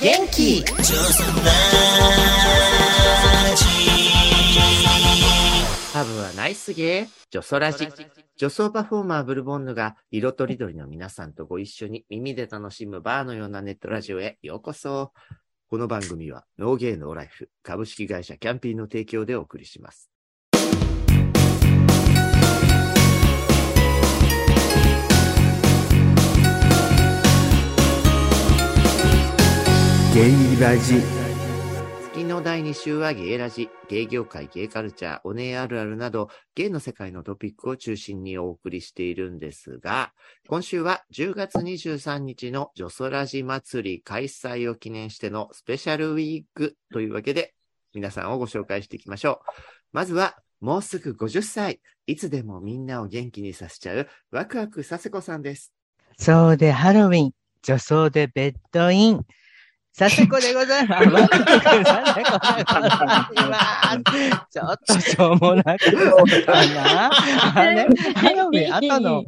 元気。ジョスラジハブはナイスゲー、ジョソラジ。女装パフォーマーブルボンヌが色とりどりの皆さんとご一緒に耳で楽しむバーのようなネットラジオへようこそ。この番組はノーゲーノーライフ株式会社キャンピーの提供でお送りします。ゲイラジの第2週はゲイラジ、ゲイ業界、ゲイカルチャー、おねえあるあるなど、ゲイの世界のトピックを中心にお送りしているんですが、今週は10月23日のジョソラジ祭り開催を記念してのスペシャルウィークというわけで、皆さんをご紹介していきましょう。まずは、もうすぐ50歳、いつでもみんなを元気にさせちゃう、ワクワクさせこさんです。そうでハロウィン、女装でベッドイン。佐世子でございます。待ってくださいねこれはちょっとしょうもなくかな。あれ、ハロウィン後の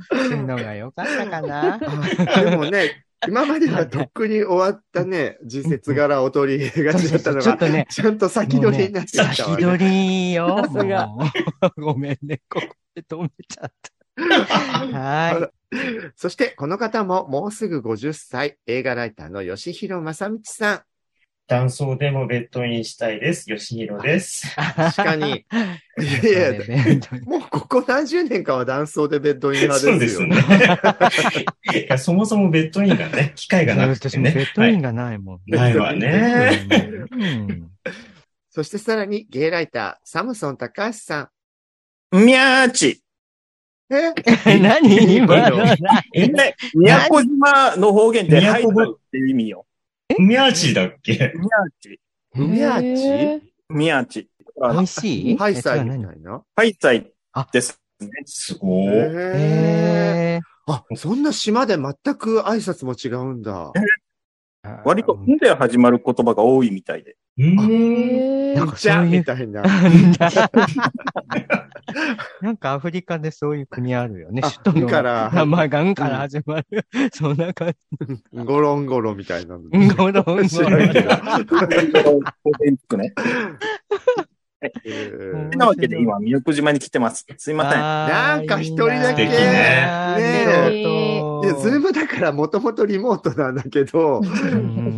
のが良かったかな。でもね、今まではとっくに終わったね、時節柄を取りがちだったのが、ちょっとね、ちゃんと先取りになってきたわね。先取りよ。さすがごめんね、ここで止めちゃった。は そして、この方ももうすぐ50歳、映画ライターの吉弘正道さん。男装でもベッドインしたいです。吉弘です。確かに。いい。やいや、もうここ何十年かは男装でベッドイン派そうですすねね。いやそもそもベッドインがね、機会がなくてね。私もベッドインはいがないもん。ないわね。うんそしてさらに、ゲイライター、サムソン高橋さみゃーち。ん。え？何？今の？え、宮古島の方言で宮古語入るっていう意味よ。ミャーチだっけ？みゃーち。海アーチみやーち。美味しいハイサイえそれはみたいな。はい、さいあです。すごい。あ、そんな島で全く挨拶も違うんだ。ー割と、んで始まる言葉が多いみたいで。うーん。なんかじゃあそういうみたいな。なんかアフリカでそういう国あるよね。あ首都のんから名前がんから始まる。そんな感ゴロンゴロみたいな。ゴロンゴ知らんけどロ。なわけで今、宮古島に来てます。すいません。なんか一人だけ素敵ね。ねえ。で、ズームだからもともとリモートなんだけど、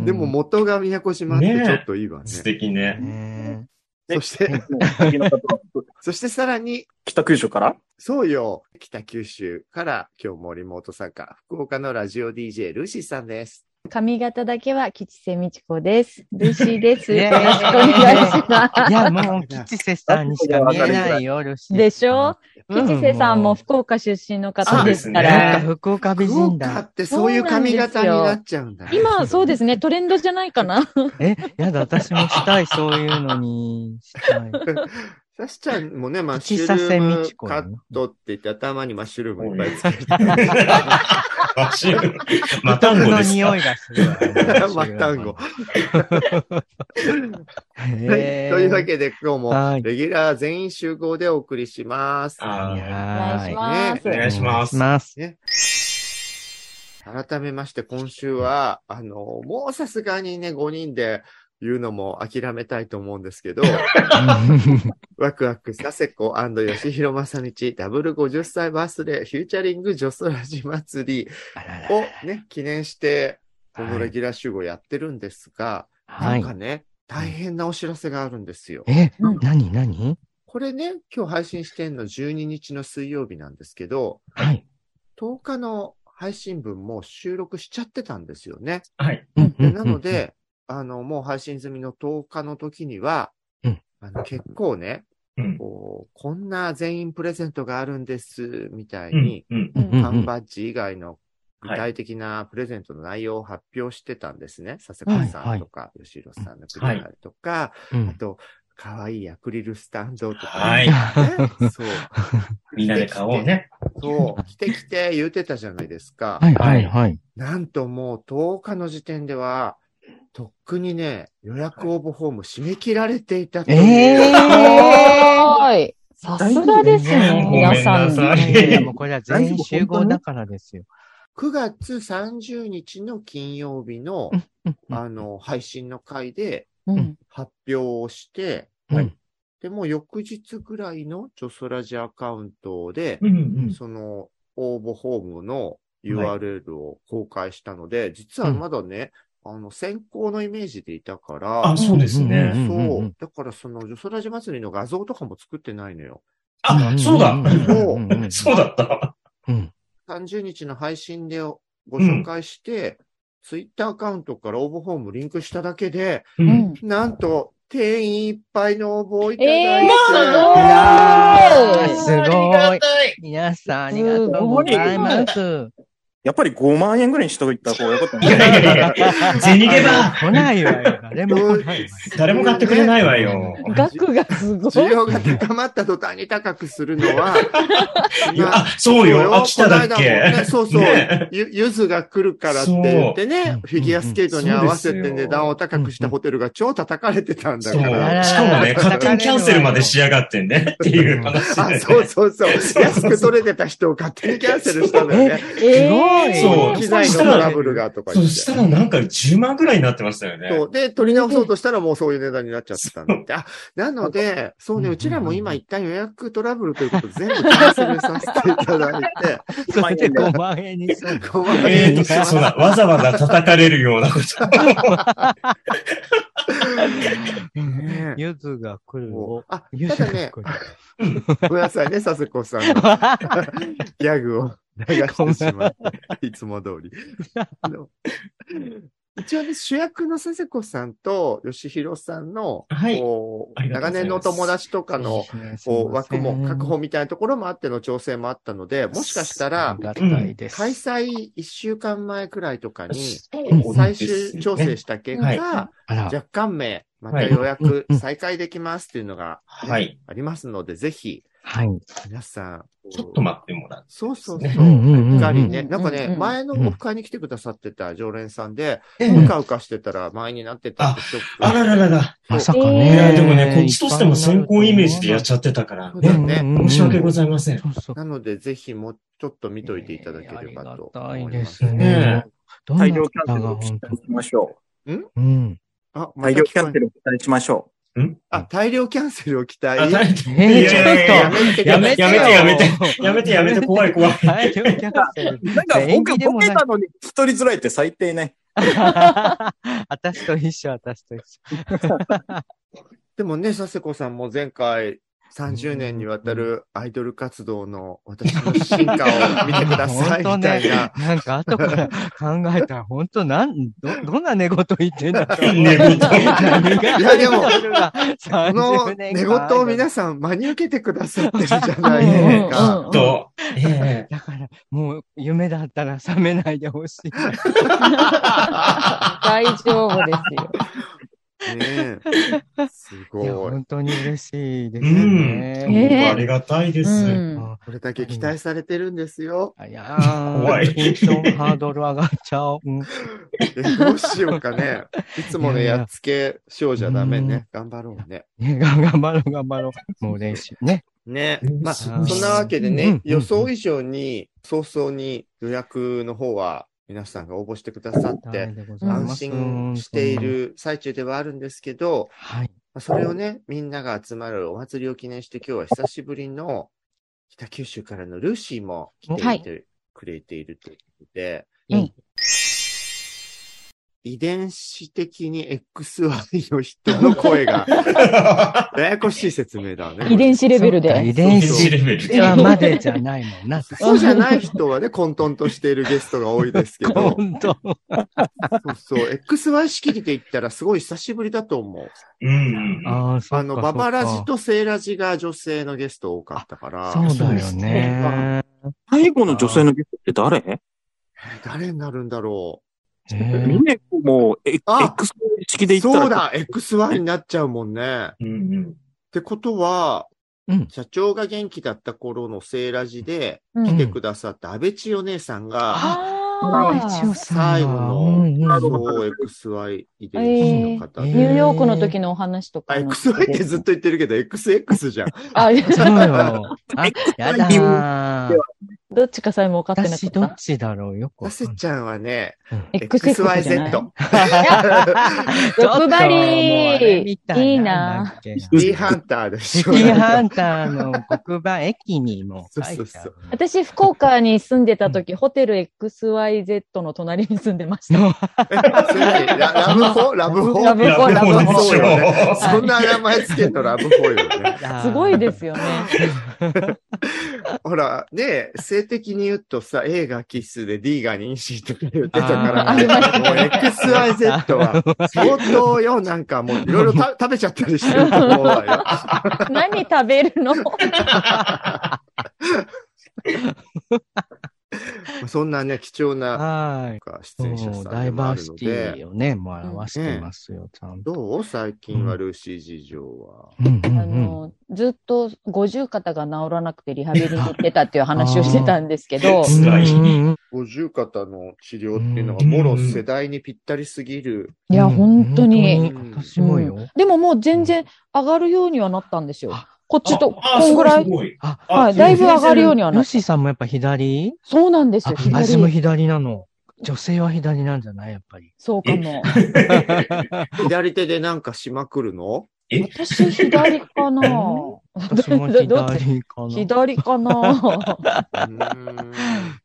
でも元が宮古島ってちょっといいわね。素敵ね。ねそして、そしてさらに、北九州から？そうよ、北九州から今日もリモート参加、福岡のラジオ DJ ルーシーさんです。髪型だけは吉瀬美智子です。ルーシーです。よろしくお願いしまいや、もう、吉瀬さんにしか見えないよ、ルシす。でしょ？吉瀬さんも福福岡出身の方ですから。ね福岡美福人岡だ。ってそういう髪型になっちゃうんだね。今、そうですね、トレンドじゃないかな。え、やだ、私もしたい、そういうのにしたい。さしちゃんもね、マッシ口ュルームカットって言って頭にマッシュルームいっぱいつけて。マシュルマタンゴのですか匂いがする。マタンゴ。というわけで今日もはいレギュラー全員集合でお送りします。お願いします。お願いします。ます。改めまして今週は、あの、もうさすがにね、5人で言うのも諦めたいと思うんですけど、ワクワク佐世子吉弘正道ダブル50歳バースデーフューチャリング女装ラジ祭りをね、記念して、このレギュラー集合やってるんですが、はないんかね、大変なお知らせがあるんですよ。え、うんなになにこれね、今日配信してんの12日の水曜日なんですけど、はい。10日の配信分も収録しちゃってたんですよね。はい。でなの、で、あの、もう配信済みの10日の時には、うんあの結構ね、うん。こう、こんな全員プレゼントがあるんです、みたいうんに、。うん。うんうん缶バッジ以外の具はい体的なプレゼントの内容を発表してたんですね。佐世子さんとか、吉弘さんのプレゼントとか、うんあと、可愛いアクリルスタンドとか、はい。ね。そう。みんなで買おうね。そう。来て来て言うてたじゃないですか。はいはいはい。なんともう10日の時点では、とっくにね、予約応募フォーム締め切られていたいう。えはい。さすがですね、皆さん。さいいやいや、もうこれは全員集合だからですよ。9月30日の金曜日の、あの、配信の回でうん。発表をして、はいで、もう翌日ぐらいのジョソラジアカウントで、うんうん。その応募フォームの URL を公開したので、実はまだね、あの、先行のイメージでいたから、あ、そうですうんね。うんそう。だからその、ジョソラジ祭りの画像とかも作ってないのよ。あ、そうだ。そうそうだった。うん。30日の配信でご紹介して、ツイッターアカウントから応募フォームリンクしただけで、う。うんん。なんと、定員いっぱいの応募をいただいて、えー、すすごいありがたい。皆さんありがとうございます。やっぱり5万円ぐらいにしといた方がよかったい？やいやいやいや、銭来ないわよ。誰も来ないわよ。誰も買ってくれないわよ。額がすごい。需要が高まった途端に高くするのは、あ、そうよ。あ、来ただっけ？ねそうそうね。ゆ、ゆずが来るからって言ってね、フィギュアスケートに合わせて値段を高くしたホテルが超叩かれてたんだ。から。しかもね、勝手にキャンセルまでしやがってんね。っていう話であ、ね。そうそうそう。安く取れてた人を勝手にキャンセルしたんだよね。えそう機材のトラブルがとかそう、言って。したらなんか10万ぐらいになってましたよね。そう。で、取り直そうとしたらもうそういう値段になっちゃってたんだって。あ、なので、そうね、うちらも今一旦予約トラブルということで全部キャンセルさせていただいて、それで5万円にするの。5万円にしまそうだ、わざわざ叩かれるようなこと。ねゆずが来るを。あ、ゆただね。ごめんなさいね、佐世子さんのギャグを流してしまって、いつも通り。一応ね、主役の佐世子さんと吉弘さんの、はい。長年の友達とかの、こう枠も確保みたいなところもあっての調整もあったので、もしかしたら。開催1週間前くらいとかに、最終調整した結はい。果、若干名、また予約再開できますっていうのが。ありますので、ぜひ、はい。皆さん、ちょっと待ってもらって。そうそうそう。ねうんうんうんうんうっかりね。うんなんかね、うん前のオフ会に来てくださってた常連さんで、えうかうかしてたら前になってた。あらららら。まさかえーね。いや、でもね、こっちとしても先行イメージでやっちゃってたから。ね。ね。申し訳ございません。そうそう。なので、ぜひもうちょっと見といていただければとありがたい思いますですねね。どんな大量キャンセ方ルを期待しましょうん？あ、う。また大量キャンセルを期待しましょあ、大量キャンセルを期待。あ、大えー、ちょっと、やめてやめてよ。やめてやめてやめて、怖い怖い。大量キャンセル。う。なんか演僕ボケたのに聞き取りづらいって最低ね。私と一緒、私と一緒。でもね、佐世子さんも前回30年にわたるアイドル活動の私の進化を見てください本当みたいねな。。なんか後から考えたら、本当なん、ど、どんな寝言言ってんだろう。寝言いやでもこの30年寝間言を皆さん真に受けてくださってるじゃないですか。と、ええだから、もう夢だったら覚めないでほしい。大丈夫ですよ。ねえ。すごい。本当に嬉しいですようんありがたいです。うんあこれだけ期待されてるんですよ。いやー怖いテンションハードル上がっちゃう。どうしようかね。いつもね、いやっつけしようじゃダメね。頑張ろうね。ね、頑張ろう、頑張ろう。もう練習。ね。ねうん。まあ、すそんなわけでね予想以上に早々に予約の方は皆さんが応募してくださって、安心してい。る最中ではあるんですけど、それをね、みんなが集まるお祭りを記念して今日は久しぶりの北九州からのルーシーも来てくれているということで、うん遺伝子的に XY の人の声が、ややこしい説明だね。遺伝子レベルで。遺伝子子レベルではまでじゃないもんな。そうじゃない人はね、混沌としているゲストが多いですけど、本当。そうそう、XY 式で言ったらすごい久しぶりだと思う。うん。ああ、の、ババラジとセイラジが女性のゲスト多かったから、そうだよね。最後の女性のゲストって誰？え誰になるんだろへーみんなもう、えあ X 式でう。言ったら。そうだ !XY になっちゃうもんね。うんうん。ってことは、うん。社長が元気だった頃のセイラジでうん来てくださった安倍千代姉さんが、ああ一応さ最後のうんうんそう、XY 遺伝子の方で。ニューヨークの時のお話とかあ、の。XY ってずっと言ってるけど、XX じゃん。あ、そうよ。あ、やだー。どっちかさえも分かってなか私どっった。ちだろう？よくわタセかんない。ちゃんはね、XYZ。欲張りいいいな。シティハンターでしょ。シティハンターの黒板駅にも書いてあるそうそうそう私、福岡に住んでた時、ホテル XYZ の隣に住んでました。ララブホラブホラブホラブホそんな名前つけるとラブホよね。すごいですよね。ほら、ね性的に言うとさ、A がキスで D が妊娠とか言ってたから、もう XYZ は相当よ、なんかもういろいろた食べちゃったりしてると思うわよ。何食べるの？そんなね、貴重なはい。出演者さんダイバーシでもあるので、ティをね、もう表してますよ、ちゃんと。どう？最近はルーシー事情は。うんうんあの、ずっと五十肩が治らなくてリハビリに行ってたっていう話をしてたんですけど、五十肩の治療っていうのが、うんもろ世代にぴったりすぎる。いや、本当に。本当に私もよ。でももう全然上がるようにはなったんですよ。こっちと、あ、こんぐらい？す。ごい。あ、はい、だいぶ上がるようにはなった。ルシーさんもやっぱ左？そうなんですあよ、、私も左。左なの。女性は左なんじゃない？やっぱり。そうかも。左手でなんかしまくるの？え？私左かな 左かな。左かな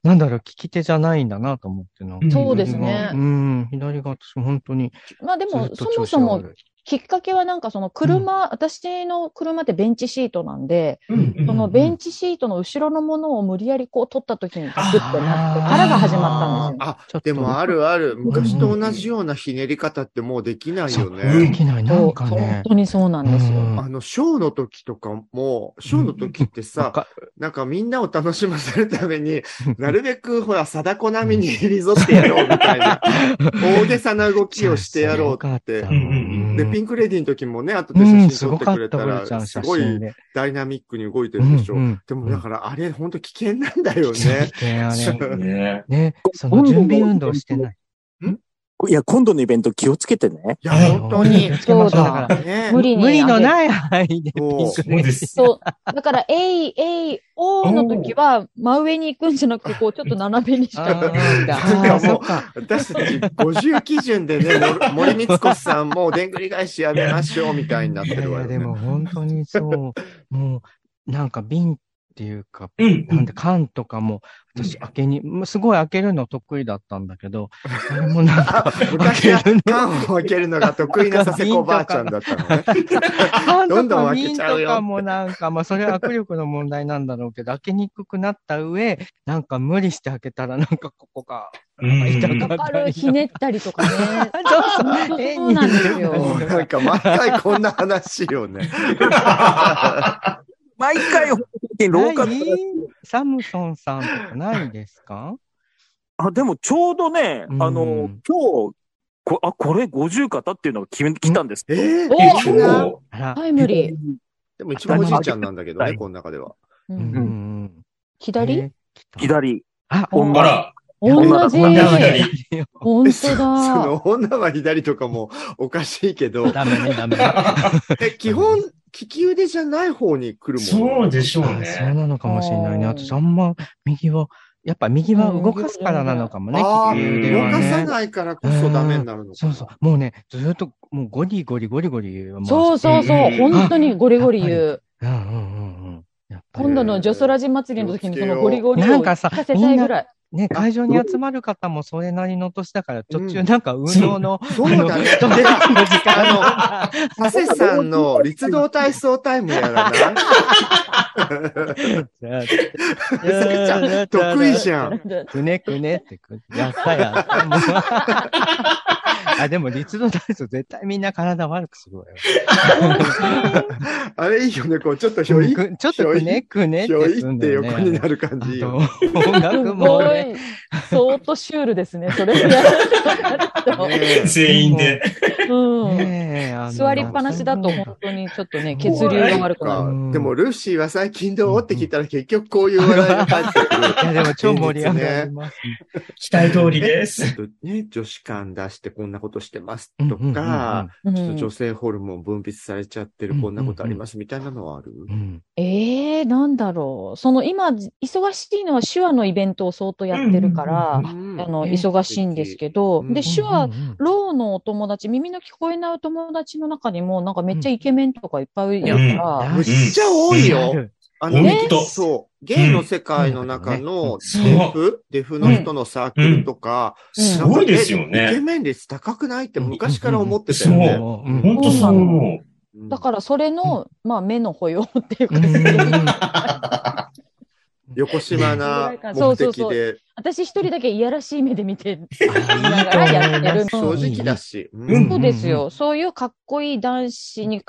なんだろう、利き手じゃないんだなと思ってな。そうですねうん、左が私も本当に。まあでも、そも調そもきっかけはなんかその車、私の車ってベンチシートなんで、うんそのベンチシートの後ろのものを無理やりこう取った時にグッてなってからが始まったんですよ。あちょっ、とでもあるある。昔と同じようなひねり方ってもうできないよでね。きない、なね本。当にそうなんですよ。うんあの、ショーの時とかも、ショーの時ってわさ、かなんかみんなを楽しませるために、なるべくほら、貞子並みにリゾってやろうみたいな、大げさな動きをしてやろうってう。うんうんで、ピンクレディの時もね、後でうん、写真撮ってくれたら、すごい。ダイナミックに動いてるでしょ。うんうんでもだから、あれ、本当危険なんだよね。危険あれ。ねね、その準備運動してない。いや、今度のイベント気をつけてね。いや、本当に。そうだだから、ね無理に無理のい。ない範囲でピそうンクそうです。そう。だから、えい、えい、おーの時は、真上に行くんじゃなくて、こう、ちょっと斜めにしか。あーあー、そっか。私たち50基準でね、も 森光子さんもうでんぐり返しやめましょうみたいになっていやいや、るわよね。でも本当にそう。もう、なんか瓶っていうか、うん。なんで缶とかも、私開けに、もうすごい開けるの得意だったんだけど、あれもなんか、あ、昔は開けるの？缶を開けるのが得意な佐世子おばあちゃんだったのね。缶どんどんとか開けちゃうよ瓶とかもなんか、まあそれは握力の問題なんだろうけど、開けにくくなった上、なんか無理して開けたらなんかここがわかる、ひねったりとかね。そうそうなんですよ なんか毎回こんな話よね。毎回、本当に廊下でない？サムソンさんとかないですか？あ、でもちょうどね、うんあの、今日、こあ、これ50肩っていうのが決めてきたんです。えー、お。タイムリー。でも一番おじいちゃんなんだけどね、この中では。ううんんうん。左？えー左。あ、う。あら、同じ。女本当そだ。の女は左とかもおかしいけど、ダメね、ダメ 基本、利き腕じゃない方に来るもん。そうでしょうあそうね。なのかもしれないね。あー私あんま右は、やっぱ右は動かすからなのかもね、ああ、利き腕動はね。かさないからこそダメになるのかな。そうそう。もうね、ずーっと、もうゴリゴリゴリゴリ言う。そうそうそうう。ん本当にゴリゴリ言う。うんうんうんうん。やっぱり今度のジョソラジ祭りの時にそのゴリゴリを聞なんかさかせたいぐらい。ね、会場に集まる方もそれなりの年だから、途中なんか運動の、そうだね。時間あの、長谷さんの立道体操タイムやらな いちゃん得意じゃん。くねくねってく、やったやった。あ、でも、立道体操絶対みんな体悪くするわよ。あれいいよね、こう、ちょっとひょい、くちょっとくねくねっひょていって。横になる感じ音楽すもごね。い、相当シュールですね。それ全員で。うん。座りっぱなしだと本当にちょっとね、血流が悪くなる。うんでも、ルーシーは最近どうって聞いたら結局こういう話題が返ってくる。いや、でも超盛り上がりますね。期待通りです。ね、女子感出してこんなことしてますとか、うん。ちょっと女性ホルモン分泌されちゃってるうん。こんなことありますみたいなのはある？うんええー、なんだろう。その今、忙しいのは手話のイベントを相当やってるから、うんあの、え忙しいんですけど、うんで、手話うん、うん。ろうのお友達、耳の聞こえないお友達の中にも、なんかめっちゃイケメンとかいっぱいいるから、むっちゃ多いよ。あの、本当。そう。ゲイの世界の中のうん。デフ、デフの人のサークルとか、うん。すごいですよなんかえイケね。メン率高くないって昔から思ってたよね。そう。うん。本当そう思う。うん。だからそれの、まあ目の保養っていうか、うんうんうん 横島な 目そうそうそう的で、私一人だけいやらしい目で見て、あながらやってる正直だし。ううんそうですよ。そういうかっこいい男子に囲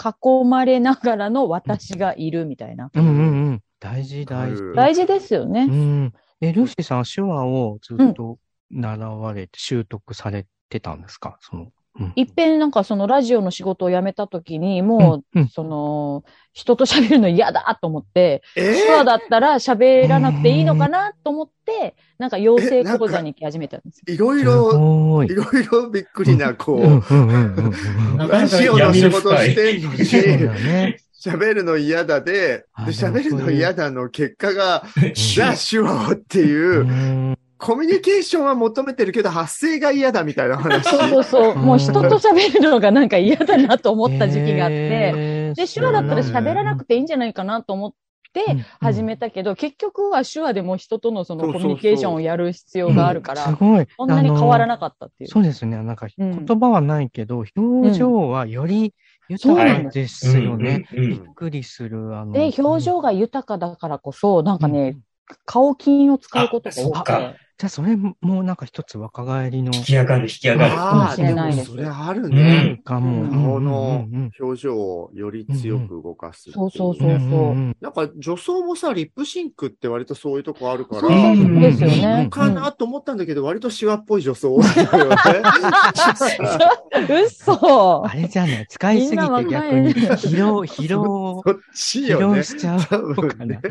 まれながらの私がいるみたいな。うんうんうん。大事大事。大事ですようね。ん。え、ルーシーさんは手話をずっと習われて、習得されてたんですか？その。うん。いっぺんなんかそのラジオの仕事を辞めた時に、もうその、人と喋るの嫌だと思って、え手話だったら喋らなくていいのかなと思って、なんか養成講座に行き始めたんですいろいすろ、ごい。い。ろいろびっくりな、こうラジオの仕事。してんのに、ね。喋るの嫌だで、喋るの嫌だの結果が、しじゃあ手話をっていうう、んコミュニケーションは求めてるけど発声が嫌だみたいな話。そうそうそう。うんもう人と喋るのがなんか嫌だなと思った時期があって、で、手話だったら喋らなくていいんじゃないかなと思って始めたけど、結局は手話でも人とのそのそうそうそうコミュニケーションをやる必要があるから、すごい。そんなに変わらななかったっていう。そうですね。なんかうん言葉はないけど、表情はより豊かですよね。うんうんびっくりする。あので、表情が豊かだからこそ、なんかね、顔筋を使うことが多くて。じゃあそれもなんか一つ若返りの。引き上がる、引き上がる。ああ、かもしれでないですもそれあるうねん。かも。うん顔の表情をより強く動かす。そうそうそううんうなんか女装もさ、リップシンクって割とそういうとこあるから、そうですようんねうん。かなと思ったんだけど、割とシワっぽい女装多いよね。う ん嘘あれじゃない使いすぎて逆に疲労、疲労、疲。労しちゃうね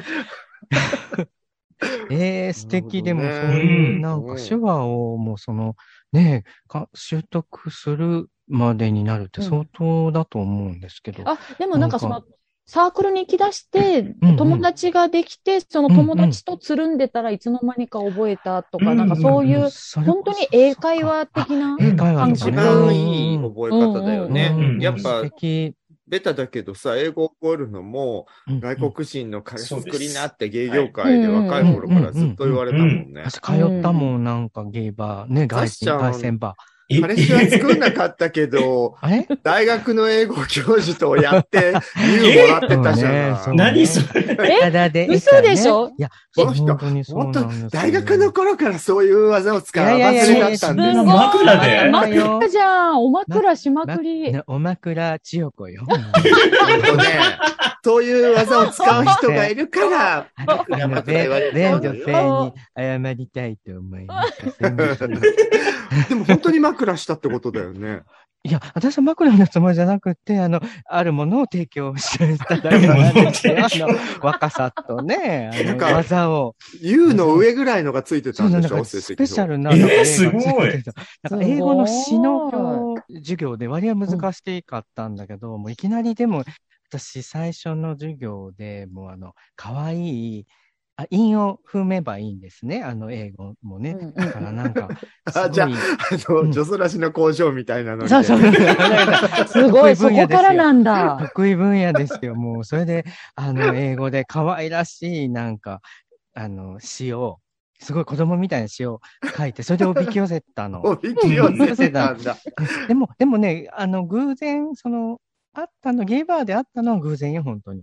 な。。ええ素敵。でも、そういう、なん。うんか手話をもうその、ねか、習得するまでになるって相当だと思うんですけど。あ、でもなんかその、サークルに行き出してうんうん、友達ができて、その友達とつるんでたらいつの間にか覚えたとか、うんなんかそういう、本当に英会話的な英会話感一番いい覚え方だよね。うんうん。うん。やっぱ素、敵ベタだけどさ、英語を覚えるのも、うん外国人の彼氏作りなって芸業界で若い頃からずっと言われたもんね。私通ったもん、なん。かゲイバー、ね、外サッシャン外線バえ彼氏は作んなかったけど、大学の英語教授とやって、優もらってたじゃない。そうね何それ？え？ただで嘘でしょ？いや、この人本当大学の頃からそういう技を使ういやいやいや忘れだったんです。すごい。枕で。枕じゃん。お枕しまくり。ねお枕千代子よ。本当ね、そういう技を使う人がいるから、全の女よ性に謝りたいと思います。でも本当に枕したってことだよね。いや、私は枕のつもりじゃなくて、あの、あるものを提供しただけなんですよ。あの、若さとね、あの、なんか技を。優の上ぐらいのがついてたんでしょ、かスペシャルなえすごい英語の詩の授業で割合難しかったんだけど、もういきなりでも、私最初の授業でもうあの、可愛いあ、韻を踏めばいいんですね。あの、英語もね。だからなんか、あ、いじゃあ、あうんの、女装らしの工場みたいなので。そうそう。すごい、そこからなんだ。得意分野ですよ。もう、それで、あの、英語で可愛らしい、なんか、あの、詩を、すごい子供みたいな詩を書いて、それでおびき寄せたの。おびき寄せたんだ。でも、でもね、あの、偶然、その、あったの、ゲイバーであったのは偶然よ、本当に。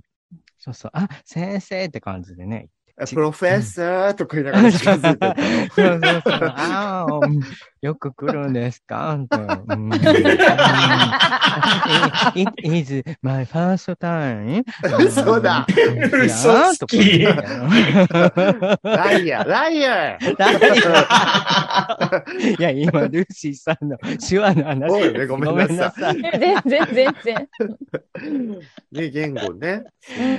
そうそう。あ、先生って感じでね。プロフェッサーとか言いながら近づいてたの。そうそうそう。ああ、うんよく来るんですか？と。うん。うん。Is my first time. 嘘だ。嘘つき。いやライアー、ライアー。いや、今、ルーシーさんの手話の話。ごめんねごめんなさい。全然、全然。ね、言語ね。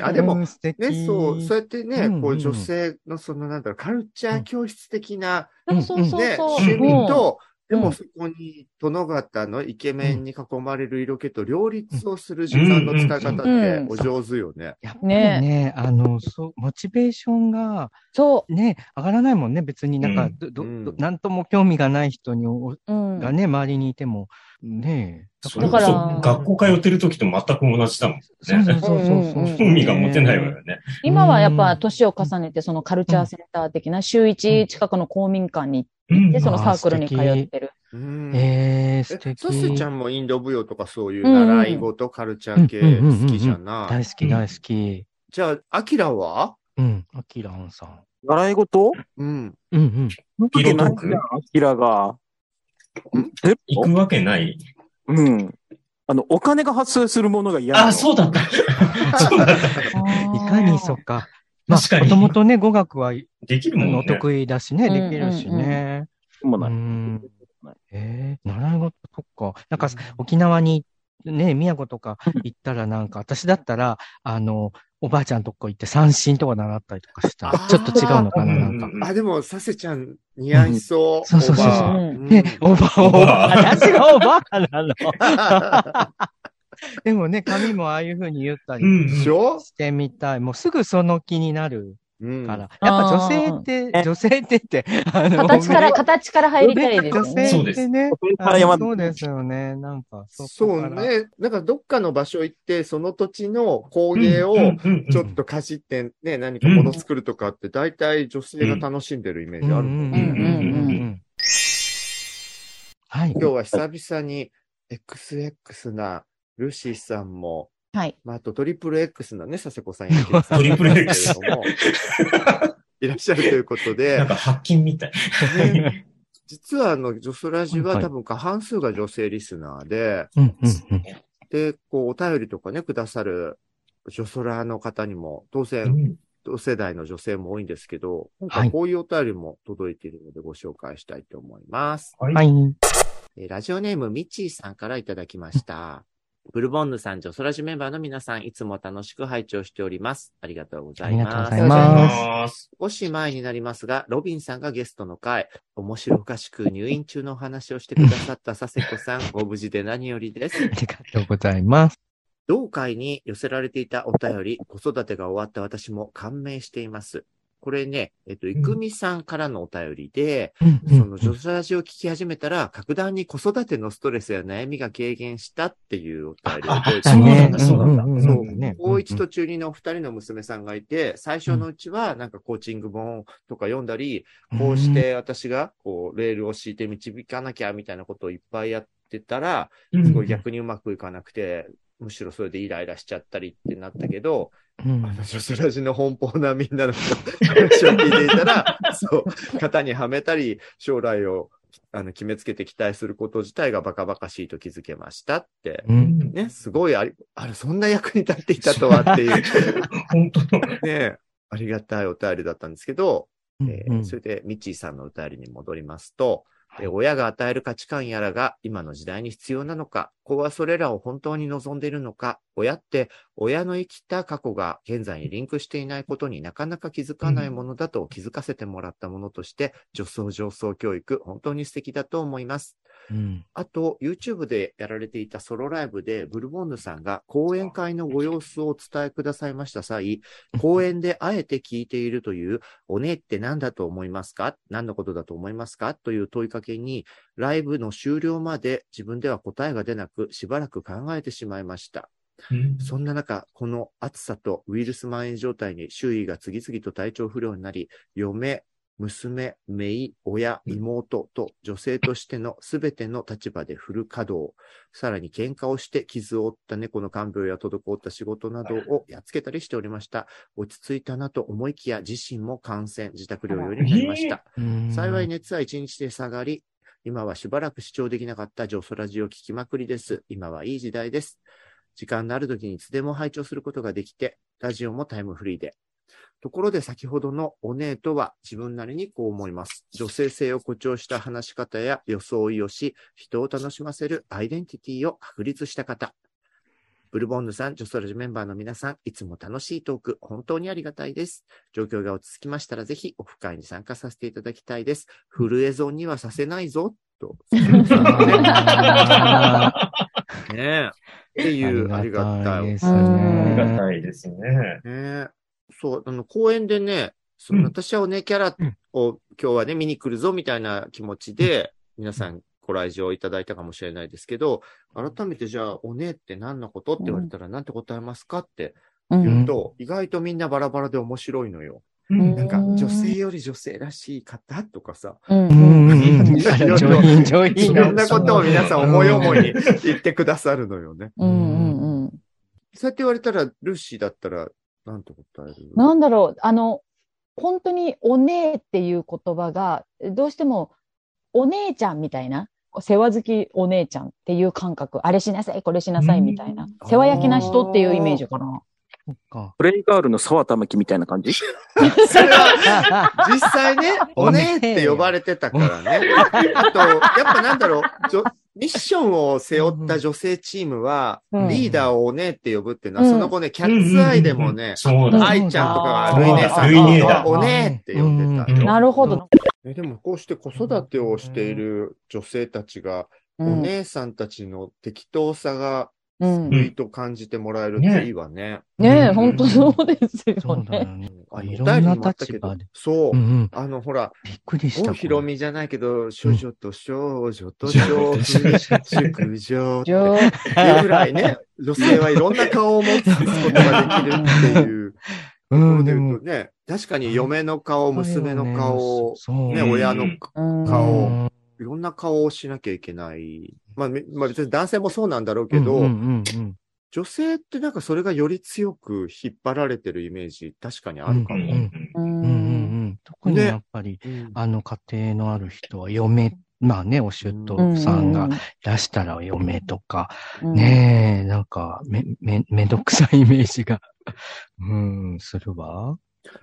あ、でも、ね、そう、そうやってね、こう女性のそのなんだろう、カルチャー教室的なうん。そうそうね、そう。趣味と、でうん。もそこに殿方の？イケメンに囲まれる色気と両立をする時間の使い方ってうん。お上手よね。やっぱりね、あの、そう、モチベーションがそね、上がらないもんね。別に。なんか、うん。どどなんとも興味がない人に。がね、周りにいても、ねそだから。れこそ学校通ってる時と全く同じだもんね。そうそうそうそうそう。うんうん興味が持てないわよね。今はやっぱ年を重ねて、そのカルチャーセンター的な週一近くの公民館に行って、うんそのサークルに通ってる。うんえー、素え敵。ソスちゃんもインド舞踊とかそういう習い事、カルチャー系好きじゃない？大好き大好き。じゃあ、アキラは？うん、アキランさん。習い事？うん。うんうん。色解くアキラが。え？行くわけない？うん。あの、お金が発生するものが嫌。あ、そうだった。そうだった。いかにそっか。まあ、確かにもともとね、語学はできるもんね。お得意だしね、うんできるしね。もない。うん。えー、習い事とか。なんか、沖縄に、ね、宮古とか行ったらなんか、私だったら、あの、おばあちゃんとこ行って三振とか習ったりとかしたちょっと違うのかな、なんか。あ、でも、サセちゃん似合いそう。そうそうそうね、おばあ私がおばあなの。でもね、髪もああいう風に言ったりうんでしょ？してみたい。もうすぐその気になるうんから。やっぱ女性って、女性ってって、あの形から、形から入りたいですよ女ね。性ってね。あれはあそうですよね。なんか、こから。そうね。だからどっかの場所行って、その土地の工芸をちょっとかじってね、何か物作るとかって、大体女性が楽しんでるイメージあるもんね。うんうんうんうんうんはい。今日は久々に XX なルーシーさんも、はい。まあ、あとトリプル X なね、佐世子さんやってる トリプル X も、いらっしゃるということで なん、か発金みたい。ね実はあの、ジョソラジははい多分過半数が女性リスナーで、で、こう、お便りとかね、くださるジョソラの方にも、当う然、ん同世代の女性も多いんですけど、こういうお便りも届いているのでご紹介したいと思います。はいラジオネームミッチーさんからいただきました。ブルボンヌさん、ジョソラジメンバーの皆さん、いつも楽しく拝聴しております。ありがとうございます。ありがとうございます。少し前になりますが、ロビンさんがゲストの回、面白おかしく入院中のお話をしてくださった佐世子さん、ご無事で何よりです。ありがとうございます。同回に寄せられていたお便り、子育てが終わった私も感銘しています。これね、えっと、いくみさんからのお便りで、その女子ラジを聞き始めたら、格段に子育てのストレスや悩みが軽減したっていうお便りを覚えてそうなんだ。ますそうなんだ。そう。ね。高一と中二のお二人の娘さんがいて、最初のうちはなんかコーチング本とか読んだり、こうして私がこうレールを敷いて導かなきゃみたいなことをいっぱいやってたら、すごい逆にうまくいかなくて、むしろそれでイライラしちゃったりってなったけど、うん。あの、女子ラジの奔放なみんなの話を聞いていたら、そう、型にはめたり、将来をあの決めつけて期待すること自体がバカバカしいと気づけましたって。うん。ね、すごいあり、あれ、そんな役に立っていたとはっていう、本当。ね、ありがたいお便りだったんですけど、えーうん。それで、ミッチーさんのお便りに戻りますと、えー親が与える価値観やらが今の時代に必要なのか、子はそれらを本当に望んでいるのか、親って親の生きた過去が現在にリンクしていないことになかなか気づかないものだと気づかせてもらったものとして、女装上層教育、本当に素敵だと思います。うん。あと、YouTube でやられていたソロライブで、ブルボンヌさんが講演会のご様子をお伝えくださいました際、講演であえて聞いているという、おねって何だと思いますか？何のことだと思いますか？という問いかけに、ライブの終了まで自分では答えが出なく、しばらく考えてしまいました。うん。そんな中、この暑さとウイルス蔓延状態に周囲が次々と体調不良になり、嫁、娘、姪、親、妹と女性としてのすべての立場でフル稼働、さらに喧嘩をして傷を負った猫の看病や滞った仕事などをやっつけたりしておりました。落ち着いたなと思いきや自身も感染、自宅療養になりました。うん幸い熱は1日で下がり、今はしばらく視聴できなかったジョソラジを聞きまくりです。今はいい時代です。時間のある時にいつでも拝聴することができて、ラジオもタイムフリーで。ところで先ほどのお姉とは自分なりにこう思います。女性性を誇張した話し方や装いをし、人を楽しませるアイデンティティを確立した方。ブルボンヌさん、ジョソラジメンバーの皆さん、いつも楽しいトーク、本当にありがたいです。状況が落ち着きましたら、ぜひオフ会に参加させていただきたいです。フルエゾンにはさせないぞ、と。ねえ。っていう、ありがたい。ですありね。がたいですね。ねえそう、あの、公演でね、その、うん。私はおねキャラを今日はね、見に来るぞ、みたいな気持ちで、皆さんご来場いただいたかもしれないですけど、改めてじゃあ、おねって何のことって言われたら、なんて答えますかってう言うと、意外とみんなバラバラで面白いのよ。うん。なんか、女性より女性らしい方とかさ、うん。い品ろんなことを皆さん思い思いに言ってくださるのよね。うん。うん。うん。そうやって言われたら、ルーシーだったら、なんて答える？なんだろう、あの、本当にお姉っていう言葉が、どうしてもお姉ちゃんみたいな、世話好きお姉ちゃんっていう感覚、あれしなさい、これしなさいみたいな、世話焼きな人っていうイメージかな。そっか。プレイガールの沢田きみたいな感じ？それは、実際ね、おねって呼ばれてたからね。あと、やっぱなんだろう、ミッションを背負った女性チームは、うんリーダーをおねって呼ぶっていうのは、うんその後ね、キャッツアイでもね、そうだ。愛ちゃんとかルイネさんルイネだのおねって呼んでたよ。なるほど。えでもこうして子育てをしている女性たちが、おうん。姉さんたちの適当さが、うん。いいと感じてもらえるっていいわね。ねえ、うん本当そうですよね。ね。あのいろんな立場で。そうう。んうん。あの、ほら、びっくりした。郷ひろみじゃないけど、少女と少女と少少女と婦少熟女っていうぐらいね、女性はいろんな顔を持つことができるっていうところうん、で言うと、ね、確かに嫁の顔、娘の顔、ね、うん親のうん顔うんいろんな顔をしなきゃいけない。まあ、めまあ別に男性もそうなんだろうけど、うんうんうん女性ってなんかそれがより強く引っ張られてるイメージ、確かにあるかも。うんううん。うんうんん。特にやっぱり、うん。あの家庭のある人は嫁、まあね、お姑さんがいらしたら嫁とか、うん。ねえ、なんか、め、め、めんどくさいイメージが、うん、するわ。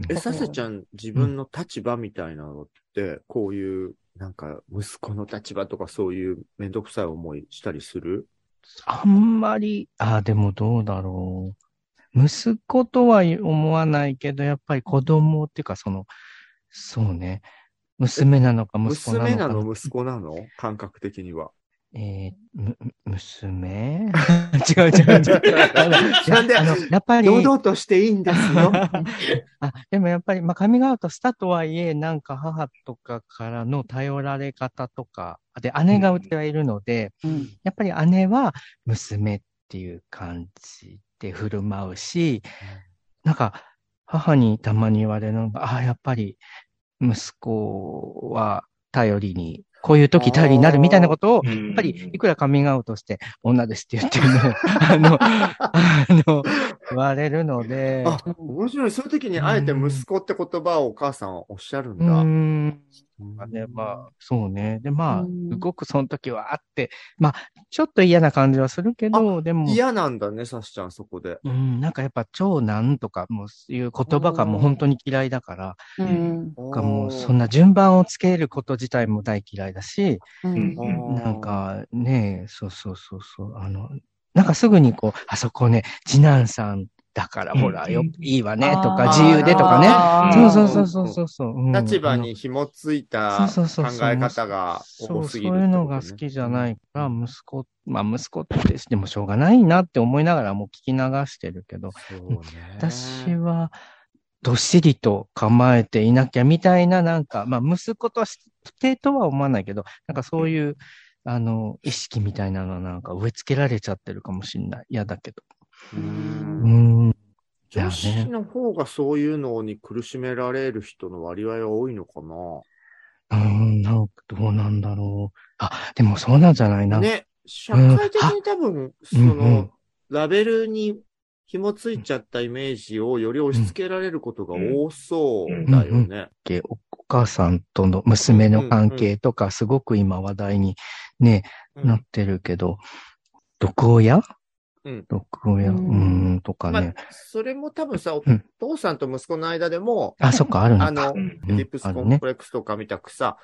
え、させちゃん、自分の立場みたいなのって、こういう、なんか、息子の立場とかそういうめんどくさい思いしたりする？あんまり、あ、でもどうだろう。息子とは思わないけど、やっぱり子供っていうか、その、そうね。娘なのか息子なのか。娘なの息子なの？感覚的には。えー、む、娘？違う違う違う。あの なんであの、やっぱり、堂々としていいんですよ。あ、でもやっぱり、まあ、カミングアウトしたとはいえ、なんか母とかからの頼られ方とか、で、姉がうちはいるので、うんやっぱり姉は娘っていう感じで振る舞うし、なんか、母にたまに言われるのが、ああ、やっぱり、息子は頼りに、こういう時頼りになるみたいなことを、ややっぱり、いくらカミングアウトして、女ですって言っても、あの、あの、言われるので、あ、面白い。そういう時にあえて息子って言葉をお母さんはおっしゃるんうだ。ーん。うんね、まあ、そうね。で、まあ、うんすごくその時はあって、まあ、ちょっと嫌な感じはするけど、でも、嫌なんだね、さしちゃん、そこで。うん、なんかやっぱ長男とかもそういう言葉がもう本当に嫌いだから、うんなんかもうそんな順番をつけること自体も大嫌いだし、うん。なん、かね、そうそうそうそう、あの、なんかすぐにこう、あそこね、次男さんだからほら、うんよ、いいわね、とか、自由でとかね。そうそうそうそうそうそう。うん。立場に紐ついた考そうそうそうそう。え方がそう、そう多すぎるいうのが好きじゃないから、息子、まあ息子ってしてもしょうがないなって思いながらもう聞き流してるけど、そうね。私は、どっしりと構えていなきゃみたいな、なんか、まあ息子としてとは思わないけど、なんかそういう、あの、意識みたいなのなんか植え付けられちゃってるかもしれない。嫌だけど。ううんん。女子の方がそういうのに苦しめられる人の割合は多いのかうん、なんかどうなんだろう。あ、でもそうなんじゃない？な。なね、社会的に多分、そうんうのん、ラベルに紐ついちゃったイメージをより押し付けられることが多そうだよね。けおお母さんとの娘の関係とか、すごく今話題にね、うん。なってるけど、毒親？うん。毒親、ううんん、とかまあね。、それも多分さ、おうん。父さんと息子の間でも、あ、そっか、あるのか。あの、うん。エディプスコンプレックスとか見たくさ、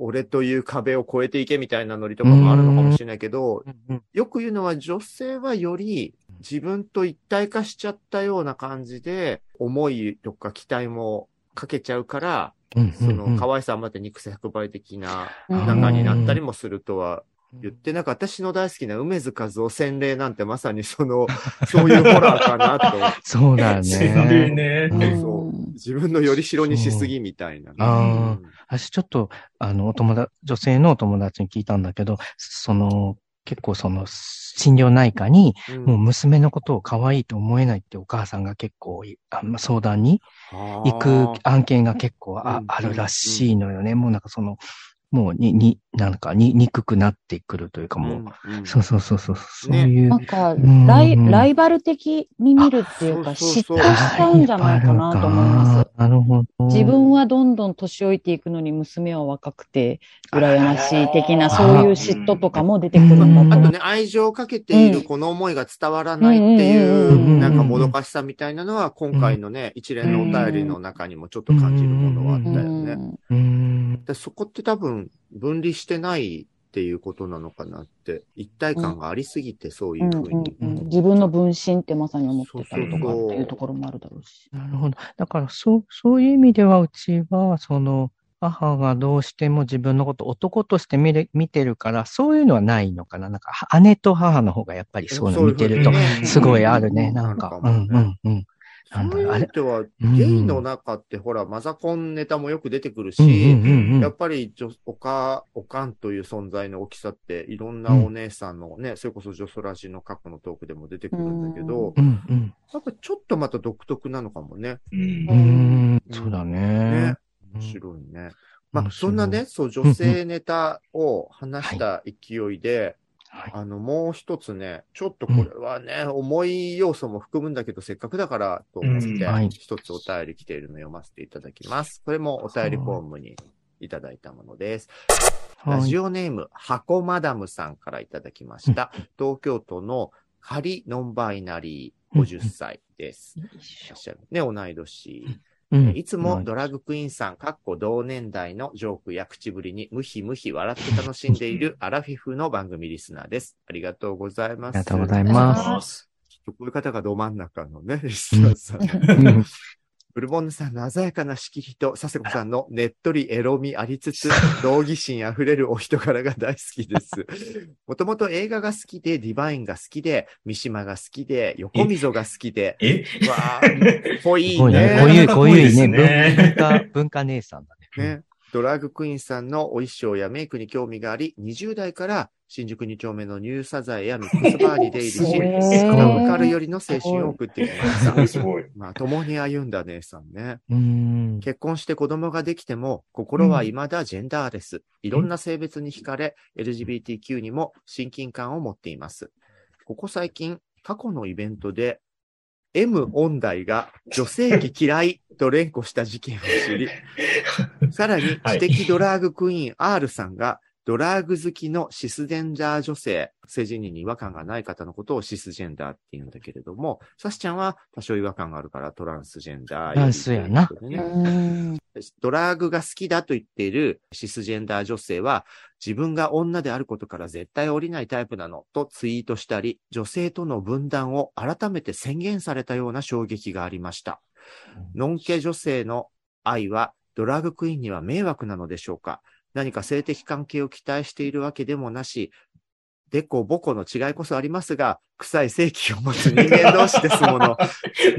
俺という壁を越えていけみたいなノリとかもあるのかもしれないけど、うん。うん。よく言うのは女性はより自分と一体化しちゃったような感じで、思いとか期待もかけちゃうから、うんそのうん可愛さまで肉100倍的なうん仲になったりもするとは言って、なんか私の大好きな梅津和夫洗礼なんてまさにその、そういうホラーかなと。そうだね。ね。うんそう自分のよりしろにしすぎみたいなね。あ私ちょっと、あの、お友達、女性のお友達に聞いたんだけど、その、結構その、心療内科に、うん。もう娘のことを可愛いと思えないってお母さんが結構相談に行く案件が結構あるらしいのよね。もうなんかその、もうに、に、なんかに、憎くなってくるというかもう、うんうん。そうそうそうそう、そうねいう、なんか、んライライバル的に見るっていうか、あそう嫉そうそう。妬しちゃうんじゃないかなと思います。な。るほど。自分はどんどん年老いていくのに娘は若くて、羨ましい的な、そういう嫉妬とかも出てくるんだと思う。あとね、愛情をかけているこの思いが伝わらないっていうなんかもどかしさみたいなのは、今回のね、一連のお便りの中にもちょっと感じるものはあったよね。うん。うん。でそこって多分、分離してないっていうことなのかなって、一体感がありすぎてそういうふうに。うんうん自分の分身ってまさに思ってたりとかっていうところもあるだろうし。なるほど。だから、そう、そういう意味では、うちは、その、母がどうしても自分のこと男として見る見てるから、そういうのはないのかな。なんか、は姉と母の方がやっぱりそういうの見てるとすごいあるね。うんなんか、うんうんうん。なんだろう、あれそういう意味。では、うんゲイの中ってほら、マザコンネタもよく出てくるし、うんうんうんやっぱり女、おか、おかんという存在の大きさって、いろんなお姉さんのね、それこそジョソラジの過去のトークでも出てくるんだけど、うんうん。やっぱちょっとまた独特なのかもね。うんう。ん、そうだねね。。面白いね。まあ、そんなね、そう、女性ネタを話した勢いで、はい。あの、もう一つね、ちょっとこれはね、重い要素も含むんだけど、せっかくだからと思って、一つお便り来ているのを読ませていただきます。これもお便りフォームにいただいたものです。ラジオネーム、箱マダムさんからいただきました。東京都の仮ノンバイナリー50歳です。いらっしゃるね、同い年。うんいつもドラッグクイーンさん、かっこ同年代のジョークや口ぶりにムヒムヒ笑って楽しんでいる アラフィフの番組リスナーです。ありがとうございます。ありがとうございあます。こういう方がど真ん中のね、リスナーさん。うんブルボンヌさんの鮮やかな仕切りと、佐世子さんのねっとりエロみありつつ、道義心あふれるお人柄が大好きです。もともと映画が好きで、ディバインが好きで、三島が好きで、横溝が好きで、え？わー、濃いね。ね。こうい濃いね文化、文化姉さんだね。ね。ドラッグクイーンさんのお衣装やメイクに興味があり、20代から新宿2丁目のニューサザエやミックスバーに出入りし、スカムカルよりの青春を送ってきました。まあ、共に歩んだ姉さんね。うん。結婚して子供ができても、心は未だジェンダーレス。いろんな性別に惹かれ、LGBTQ にも親近感を持っています。ここ最近、過去のイベントで、M 音大が女性器嫌いと連呼した事件を知り、さらにはい知的ドラッグクイーン R さんがドラッグ好きのシスジェンダー女性、性自認に違和感がない方のことをシスジェンダーって言うんだけれども、サシちゃんは多少違和感があるからトランスジェンダートランスやな。ドラッグが好きだと言っているシスジェンダー女性は、自分が女であることから絶対降りないタイプなのとツイートしたり、女性との分断を改めて宣言されたような衝撃がありました。ノンケ女性の愛はドラッグクイーンには迷惑なのでしょうか？何か性的関係を期待しているわけでもなし、デコボコの違いこそありますが、臭い性器を持つ人間同士ですもの。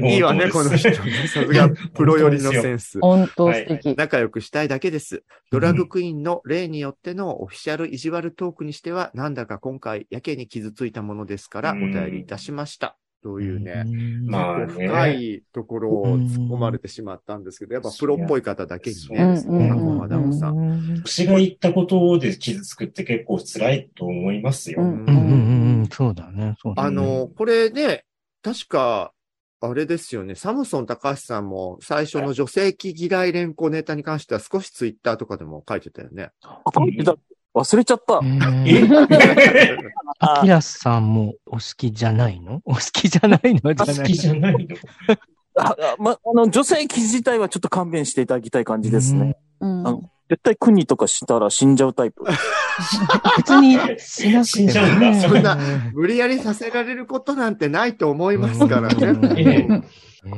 いいわね、この人ね。さすがプロ寄りのセンス。本当素敵。仲良くしたいだけです。ドラッグクイーンの例によってのオフィシャル意地悪トークにしては、なんだか今回やけに傷ついたものですから、おうん便りいたしました。というね、んまあね深いところを突っ込まれてしまったんですけど、やっぱプロっぽい方だけにね、うんうん箱マダムさん。うん私が言ったことで傷つくって結構辛いと思いますよ。うんうんうんうん、そうだね、そうだね。あの、これね、確か、あれですよね。サムソン高橋さんも最初の女性器嫌い連呼ネタに関しては少しツイッターとかでも書いてたよね。あ、書いてた。忘れちゃった。え え？ー、あアキラさんもお好きじゃないの？お好きじゃないの？じゃない好きじゃないの？ああま、あの、女性記自体はちょっと勘弁していただきたい感じですね。うんあの絶対国とかしたら死んじゃうタイプ。別にしなく死んじてもね。ゃうんだそんな無理やりさせられることなんてないと思いますからね。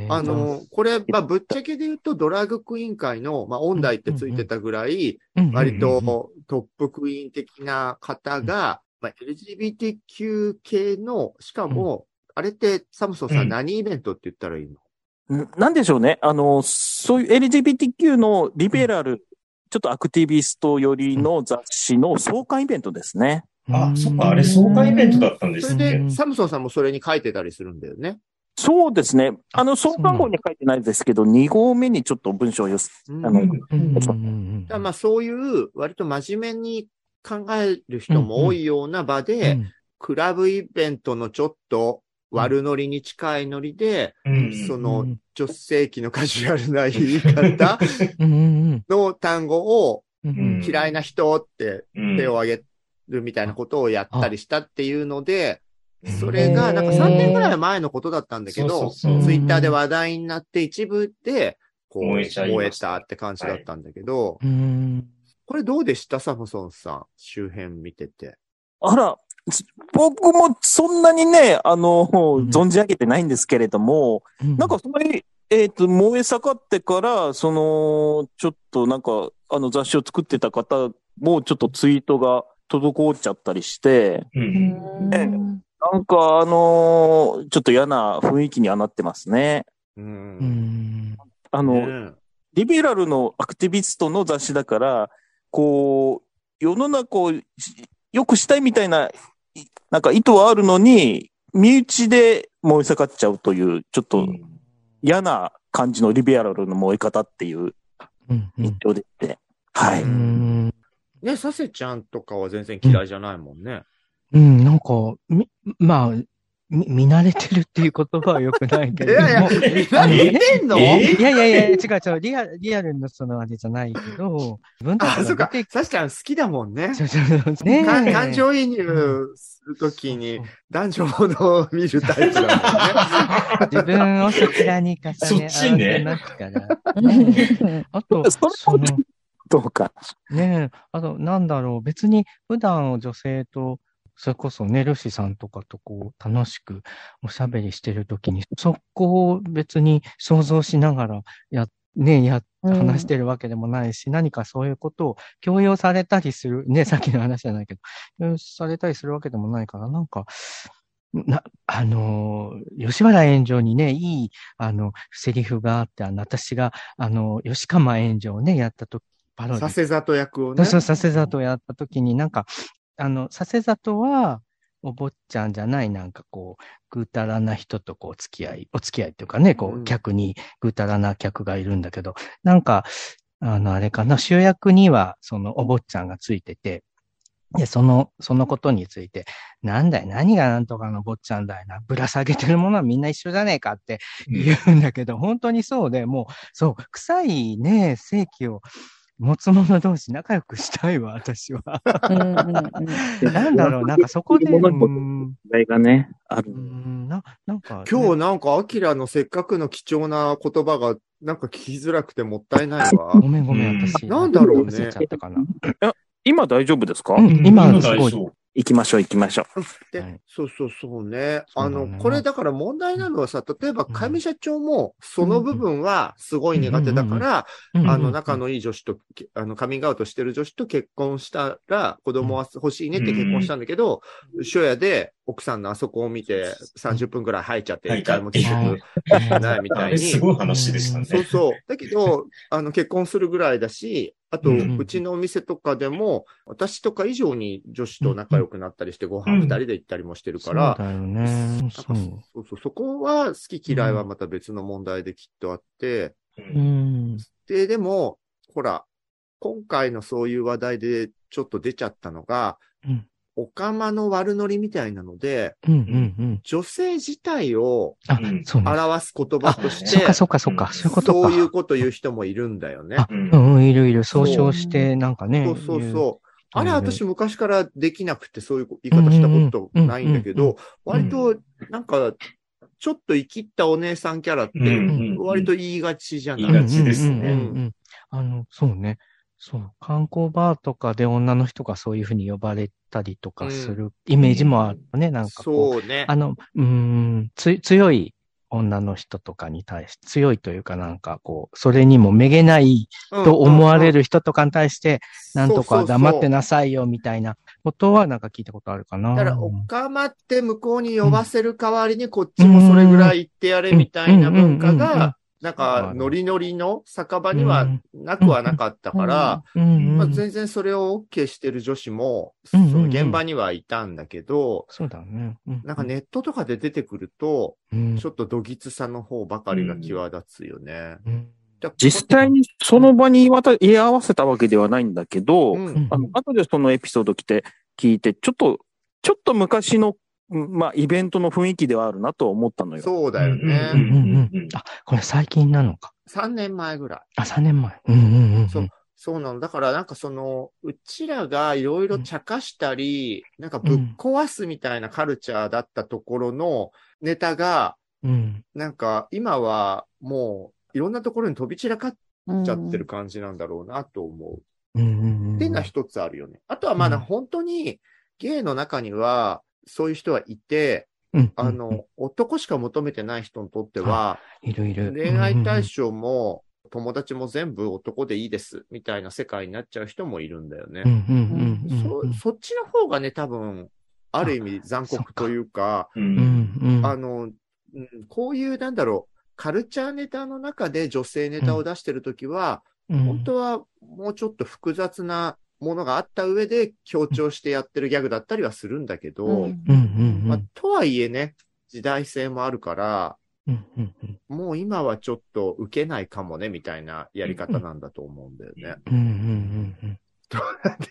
あの、これ、まあ、ぶっちゃけで言うと、ドラッグクイーン会の、まあ、音大ってついてたぐらい、割とトップクイーン的な方が、まあ、LGBTQ 系の、しかも、あれって、サムソンさんうん。何イベントって言ったらいいの？ん？なんでしょうね。あの、そういう LGBTQ のリベラル、ちょっとアクティビスト寄りの雑誌の創刊イベントですね。あ、そっか、あれ、創刊イベントだったんですそれで、ね。サムソンさんもそれに書いてたりするんだよね。そうですね。あの、あ創刊号には書いてないですけど、2号目にちょっと文章を寄せ、うん。あのまあそういう、割と真面目に考える人も多いような場で、うん。クラブイベントのちょっと悪ノリに近いノリで、うん。そのうん。女性器のカジュアルな言い方の単語を嫌いな人ってうん。手を挙げるみたいなことをやったりしたっていうので、うんそれがなんか3年ぐらい前のことだったんだけど、ツイッターで話題になって一部で、こう、燃えた。燃えたって感じだったんだけど、うん。これどうでした？サムソンさん、周辺見てて。あら、す僕もそんなにね、あの、ん。存じ上げてないんですけれども、なんかその、えっ、と、燃え盛ってから、その、ちょっとなんか、あの雑誌を作ってた方もちょっとツイートが滞っちゃったりして、う。うんなんかあのちょっと嫌な雰囲気にはなってますね。う。うんんあの、ねリベラルのアクティビストの雑誌だから、こう、世の中をし良くしたいみたいな、いなんか意図はあるのに、身内で燃え盛っちゃうという、ちょっと嫌な感じのリベラルの燃え方っていううん印象でして、はい。うんね、サセちゃんとかは全然嫌いじゃないもんね。うん、なんか、み、まあ、み見慣れてるっていう言葉は良くないけど。いやいやもう何言ってんの？え？いやいやいや、違う違う、リアル、リアルのそのあれじゃないけど、自分たあ、ちそうか。サセちゃん好きだもんね。ね感情移入するときに男女ものを見るタイプだもんね。自分をそちらに重ねそっちね合わせますから。ねあと、その、どうか。ねえ、あと、なんだろう、別に普段女性と、それこそね、ルシさんとかとこう、楽しくおしゃべりしてるときに、そこを別に想像しながら、や、ね、や、話してるわけでもないし、何かそういうことを強要されたりする、ね、さっきの話じゃないけど、強要されたりするわけでもないから、なんか、な、あのー、吉原炎上にね、いい、あの、セリフがあって、あの、私が、あの、吉川炎上をね、やったとき、パロディサセザト役をねそう。そう、させざとやったときに、なんか、あの、させざとは、お坊ちゃんじゃない、なんかこう、ぐうたらな人とこう、付き合い、お付き合いっていうかね、こうん。う、客にぐうたらな客がいるんだけど、なんか、あの、あれかな、主役には、そのお坊ちゃんがついてて、で、その、そのことについて、なんだよ、何がなんとかの坊ちゃんだよな、ぶら下げてるものはみんな一緒じゃねえかって言うんだけど、本当にそうで、もう、そう、臭いね、正気を持つ者同士仲良くしたいわ、私は。なんだろう、なんかそこで、そういうものうん題がね、あるう。んななんかね、今日なんかアキラのせっかくの貴重な言葉がなんか聞きづらくてもったいないわ。ごめんごめん、うん私。なんだろうね。今大丈夫ですか、うん今すごい。大行きましょう行きましょう。で、はい。そうそうそうね。あそうだね。の、これだから問題なのはさ、例えば、かみ社長も、その部分はすごい苦手だから、うんあの、仲のいい女子と、あの、カミングアウトしてる女子と結婚したら、子供は欲しいねって結婚したんだけど、初夜で奥さんのあそこを見て30分くらい吐いちゃって、一回も結局ないみあたいに。れすごい話でしたね。そうそう。だけど、あの、結婚するぐらいだし、あと、うちのお店とかでも、私とか以上に女子と仲良くなったりして、ご飯二人で行ったりもしてるから、そうそう。そこは好き嫌いはまた別の問題できっとあって。で、でも、ほら、今回のそういう話題でちょっと出ちゃったのが、うんお釜の悪ノリみたいなので、うんうんうん。女性自体を。表す言葉として、そっかそっかそっか。そういうことか。そういうこと言う人もいるんだよね。あうんうんうん、いるいる。総称して、なんかね。そうそう言そう。あれ、うん私昔からできなくて、そういう言い方したことないんだけうんうんうんど、割と、なんか、ちょっと生きったお姉さんキャラって、うん割と言いがちじゃない？言いがちですねうんうんうんうんあの、そうね。そう。観光バーとかで女の人がそういうふうに呼ばれたりとかするイメージもあるね。なんかこう。そうね。あの、うーん、つ、強い女の人とかに対して、強いというかなんかこう、それにもめげないと思われる人とかに対して、なんとか黙ってな。なさいよみたいなことはなんか聞いたことあるかな。だから、おかまって向こうに呼ばせる代わりにこっちもそれぐらい言ってやれみたいな文化うんうんうんうんうんが、なんか、ノリノリの酒場にはなくはなかったから、全然それを OK してる女子も、現場にはいたんだけど、そうだね。うなんか、ネットとかで出てくると、うん。ちょっとどぎつさの方ばかりが際立つよね。実際にその場に言い渡言い合わせたわけではないんだけど、うん。あの、後でそのエピソード来て聞いて、ちょっと、ちょっと昔の、うんまあ、イベントの雰囲気ではあるなと思ったのよ。そうだようんね。うんうんうんあ、これ最近なのか。3年前ぐらい。あ、3年前。うんうんうんうん。そうそうなの。だからなんかその、うちらがいろいろ茶化したり、なんかぶっ壊すみたいなカルチャーだったところのネタが、うん。なんか今はもういろんなところに飛び散らかっうんちゃってる感じなんだろうなと思う。うんうんうん。っていうのは一つあるよね。あとはまだうん本当にゲイの中にはそういう人はいて、うん、あの、男しか求めてない人にとっては、いるいる。恋愛対象も友達も全部男でいいですみたいな世界になっちゃう人もいるんだよね。うんうんうんうん。そそっちの方がね、多分、ある意味残酷というか、う。うん。あの、うんこういう、なんだろう、カルチャーネタの中で女性ネタを出してるときは、うん、本当はもうちょっと複雑なものがあった上で強調してやってるギャグだったりはするんだけど、うんうんうんうん。まあ、とはいえね、時代性もあるから、うんうんうんもう今はちょっと受けないかもね、みたいなやり方なんだと思うんだよね。うんうんうん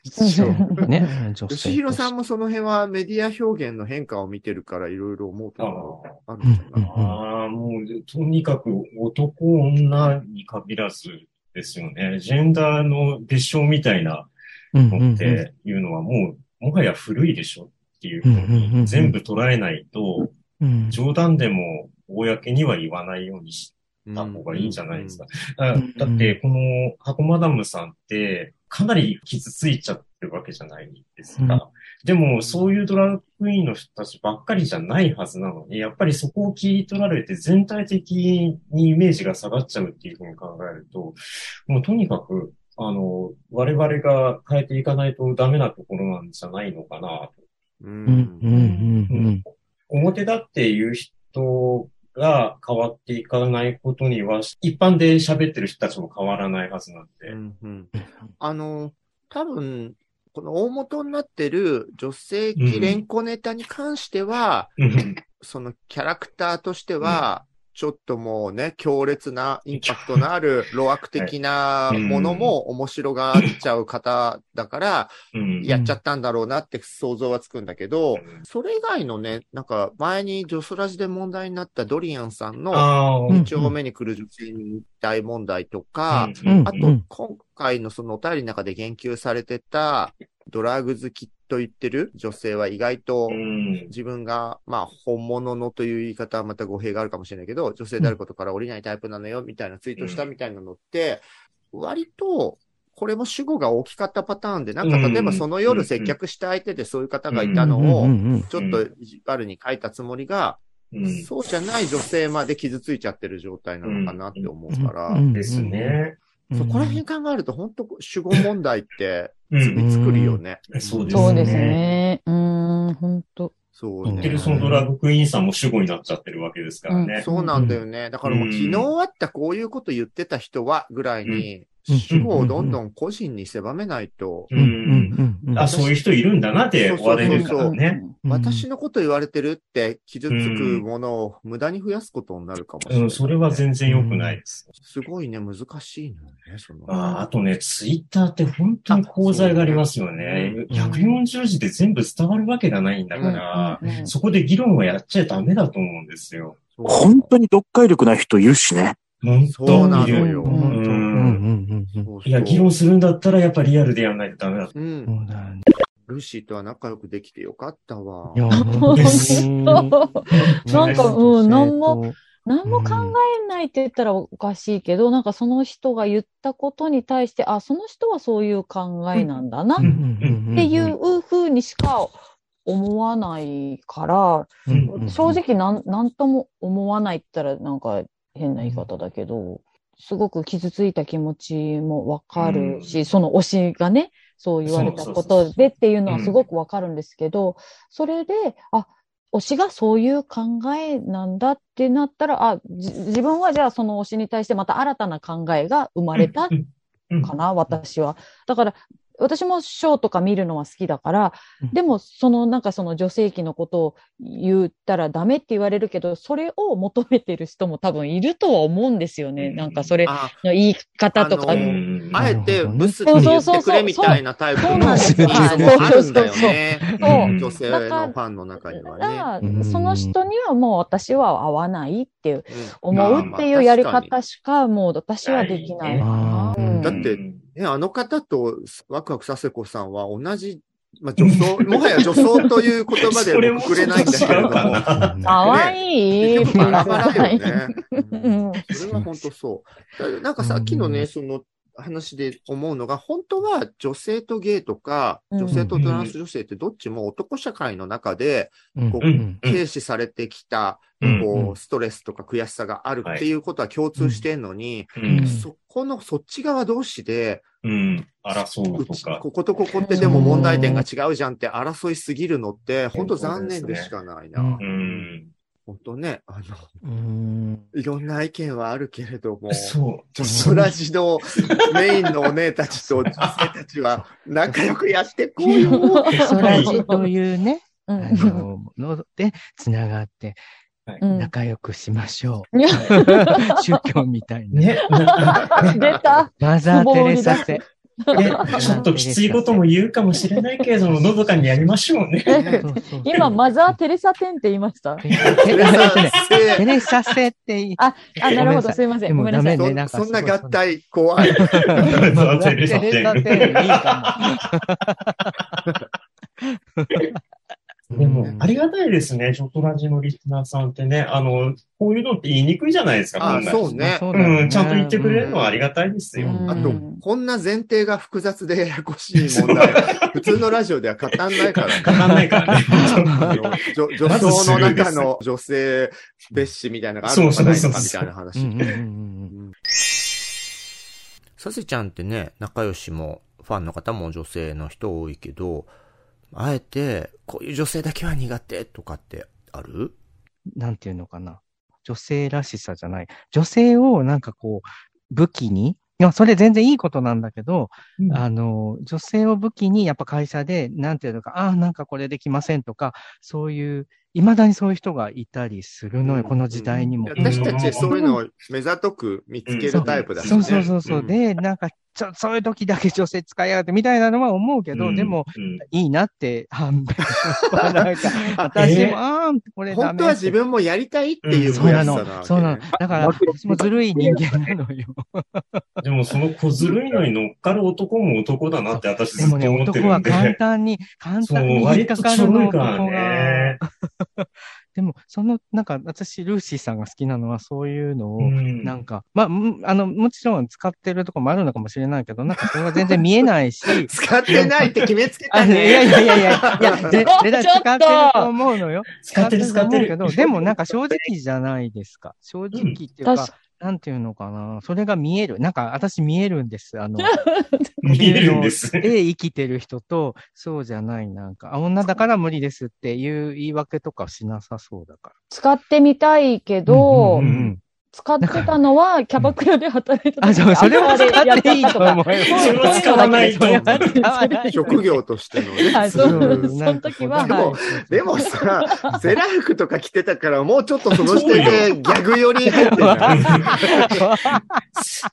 でしょうん。ね、女性として。吉弘さんもその辺はメディア表現の変化を見てるからいろいろ思うとあころああるんじゃなああ、もう、とにかく男、女に限らずですよね。ジェンダーの別称みたいなのっていうのはもう、もはや古いでしょっていうふうに全部捉えないと、うん冗談でも公には言わないようにした方がいいんじゃないですか。だって、この箱マダムさんって、かなり傷ついちゃってるわけじゃないですか。うんでも、そういうドラッグクイーンの人たちばっかりじゃないはずなのに、やっぱりそこを切り取られて全体的にイメージが下がっちゃうっていうふうに考えると、もうとにかく、あの、我々が変えていかないとダメなところなんじゃないのかなと。ううんうんうんうん。表だっていう人が変わっていかないことには、一般で喋ってる人たちも変わらないはずなんで。うんうん。あの、多分、この大元になってる女性器連呼ネタに関しては、うん。そのキャラクターとしては、ちょっともうね、強烈なインパクトのある、路悪的なものも面白がっちゃう方だから、うん。やっちゃったんだろうなって想像はつくんだけど、うん。それ以外のね、なんか前にジョソラジで問題になったドリアンさんのああ、うん。2丁目に来る女性に大問題とか、うん。あと、今回のそのお便りの中で言及されてた、ドラッグ好きと言ってる女性は意外とうん。自分が、まあ、本物のという言い方はまた語弊があるかもしれないけど、女性であることから降りないタイプなのよ、みたいなツイートしたみたいなのって、割と、これも主語が大きかったパターンで、なんか例えばその夜接客した相手でそういう方がいたのを、ちょっと意地悪に書いたつもりが、うん。そうじゃない女性まで傷ついちゃってる状態なのかなって思うから、ですね。そこら辺考えると本当主語問題ってうん。見つくるよね。そうですね。そうですね。うーん、本当そう言ってねるそのドラッグクイーンさんも主語になっちゃってるわけですからね。そうなんだよね。だからもううん昨日あったこういうこと言ってた人はぐらいに主語をどんどん個人に狭めないと、うんうんうんあ、そういう人いるんだなって終われるからね。私のこと言われてるって傷つくものを無駄に増やすことになるかもしれない。うん、それは全然良くないです。すごいね、難しいのよね、その。ああとね、ツイッターって本当に功罪がありますよね。うん140字で全部伝わるわけがないんだから、そこで議論はやっちゃダメだと思うんですよ。本当に読解力ない人いるしね。本そう当にいる。なのよ。うんうんうんうんうんそうそういや、議論するんだったらやっぱリアルでやらないとダメだ。うん。そうだよね。ルーシーとは仲良くできてよかったわい。や、本当に。なんか、うん、なんも、も。何も考えないって言ったらおかしいけど、なんかその人が言ったことに対して、あ、その人はそういう考えなんだなっうんていうふうにしか思わないから、正直なん、なんとも思わないって言ったらなんか変な言い方だけど、すごく傷ついた気持ちもわかるし、うん。その推しがね、そう言われたことでっていうのはすごくわかるんですけど、それで、あ、推しがそういう考えなんだってなったら、あ、じ自分はじゃあその推しに対してまた新たな考えが生まれたうん。かな、私は。だから、私もショーとか見るのは好きだからうん、でも、その、なんかその女性器のことを言ったらダメって言われるけど、それを求めてる人も多分いるとは思うんですよね。うんなんかそれあ、の言い方とか。ああえてブスって言ってくれみたいなタイプのそうなんです人もあるんだよね。女性のファンの中にはだかね。その人にはもう私は合わないっていう、うん思うっていうやり方しかもう私はできないかな。だってね、あの方とワクワクさせこさんは同じ、まあ、女装、もはや女装という言葉でくれないんだけれども。かわい い。バラバラよね。それは本当そう。だなんかさっきのね、その話で思うのが、本当は女性とゲイとか、うん。女性とトランス女性ってどっちも男社会の中で、うん。こううん。軽視されてきた、うん。こう、ストレスとか悔しさがあるってい。うことは共通してんのに、うん。そこのそっち側同士で、うん。争うとか。こことここってでも問題点が違うじゃんって争いすぎるのって、本当残念でしかないな。うん。うん。本当ね、あの、うんいろんな意見はあるけれども、そう。女ソラジのメインのお姉たちと女性たちは仲良くやってこうよ。ソラジというね、うんあの、ので、つながってうん仲良くしましょう。宗教みたいな。ね。出た。マザー・テレサ製。ね ちょっときついことも言うかもしれないけれども、のどかにやりましょうね。今、マザー・テレサ店って言いました？テレサテレサテレサ製って言いあ、あ、なるほど。すいません。ごめんなさいそそんな合体怖い。マザー・テレサ製いいかも。でも、ありがたいですね、ジョトラジのリスナーさんってね。あの、こういうのって言いにくいじゃないですか、あそうねそうん、ちゃんと言ってくれるのはありがたいですよ。うんあと、こんな前提が複雑でややこしい問題、普通のラジオでは語んないからね。かかんないからね。女女装の中の女性蔑視みたいなのがあるのかないのかみたいな話。させちゃんってね、仲良しも、ファンの方も女性の人多いけど、あえて、こういう女性だけは苦手とかってある？なんていうのかな。女性らしさじゃない。女性をなんかこう、武器に、いや、それ全然いいことなんだけど、うんあの、女性を武器に、やっぱ会社で、なんていうのか、ああ、なんかこれできませんとか、そういう、未だにそういう人がいたりするのよ、この時代にも。私たちそういうのを目ざとく見つけるタイプだしね。そうそうそうそう。んで、なんか、ちょ、そういう時だけ女性使いやがってみたいなのは思うけど、うんでも、うんいいなって、判明。なんか、あ私も、えーあーこれ本当は自分もやりたいっていうそうなのそうなのね。だから、私もずるい人間なのよ。でもその小ずるいのに乗っかる男も男だなって私ずっとでもね、思ってるんで。男は簡単に、簡単に引っ割とちょかかるの、男が。ね。でも、その、なんか、私、ルーシーさんが好きなのは、そういうのを、うんなんか、まあ、むあの、もちろん使ってるとこもあるのかもしれないけど、なんかそれは全然見えないし、使ってないって決めつけあたね。いやいやいやいや、いや、絶対 使ってると思うのよ。使ってる使ってる。と思うけど、でもなんか正直じゃないですか。正直っていうか、確なんていうのかな。それが見える。なんか私見えるんです。あの、見えるんです。で生きてる人と、そうじゃない、なんか、あ、女だから無理ですっていう言い訳とかしなさそうだか使ってみたいけど、ら。うん使ってたのは、キャバクラで働いたあ、時そう、それは使っていいと思うよ。それは使わないと職業としてのね。はい、その時は、でもはい。でもさ、セーラー服とか着てたから、もうちょっとその時点でギャグ寄りに入ってんじゃない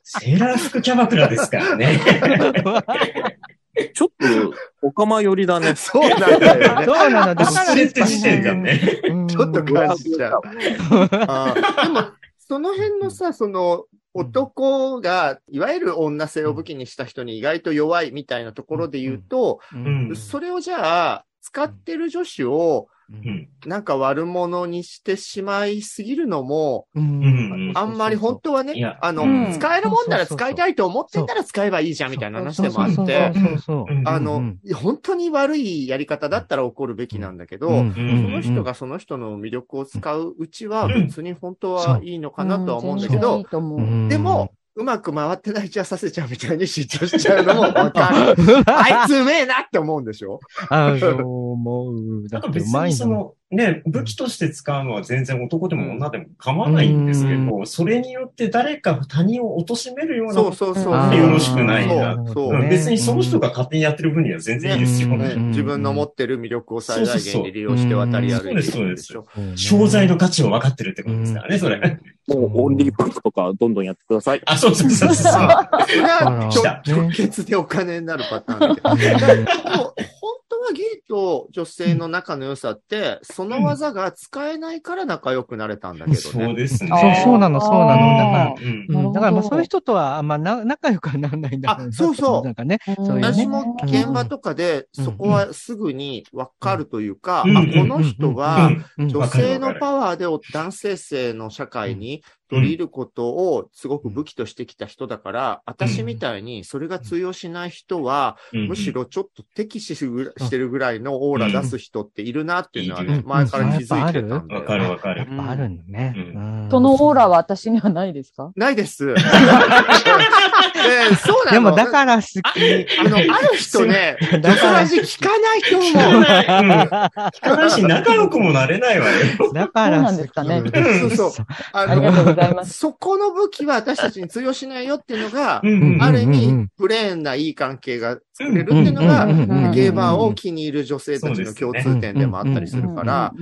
セーラー服キャバクラですからね。ちょっと、おかま寄りだね。そうなんだよね。そうなの。だだね。うんちょっと感じちゃう。その辺のさ、その、男が、いわゆる女性を武器にした人に意外と弱いみたいなところで言うと、うん。それをじゃあ、使ってる女子を、うん。なんか悪者にしてしまいすぎるのも、うん。あんまり本当はねあの、うん。使えるもんなら使いたいと思ってたら使えばいいじゃんみたいな話でもあって、あのうん、本当に悪いやり方だったら怒るべきなんだけど、うん。その人がその人の魅力を使ううちは別に本当はいいのかなとは思うんだけどでも、、うまく回ってないじゃさせちゃうみたいに嫉妬しちゃうのもわかる。あいつうめえなって思うんでしょ？あそう思う。だってうまいんだもん。ね、武器として使うのは全然男でも女でも構わないんですけど、それによって誰か他人を貶めるようなそうそうそう。よろしくないな。そうそうう。ん別にその人が勝手にやってる分には全然いいですよ。うん。ね。自分の持ってる魅力を最大限に利用して渡り歩いてるんでしょ。商材の価値を分かってるってことですからね、それ。もう、オンリーパンクとか、どんどんやってください。あ、そうそうそうそう。直結でお金になるパターンだけど。はゲイと女性の仲の良さって、その技が使えないから仲良くなれたんだけどそうね。ですね。そうそうなのそうなの。だからだからまあそういう人、人とは、まあな、仲良くはならないんだろなあそうそう。なんかね。うん。そういうね私も現場とかで、そこはすぐにわかるというか、うん。あ、この人は、うん。女性のパワーで男性性の社会に取り入ることをすごく武器としてきた人だから、私みたいにそれが通用しない人は、うんむしろちょっと敵視するしてるぐらいのオーラ出す人っているなっていうのはね、うん前から気づいてたんだわよ、かるわかるやっ。ぱあるんだね。うんうんそのオーラは私にはないですか？ないです。で そうなの？でもだから好き。あの、ある人ね、だ だかからら聞かないと思う。聞かないし、仲良くもなれないわよ。だから好き。そうなんですかねそうそう。あありがとうございます。そこの武器は私たちに通用しないよっていうのが、うんある意味ん、プレーンないい関係が作れるっていうのが、ゲーバーを気に入る女性たちの共通点でもあったりするから、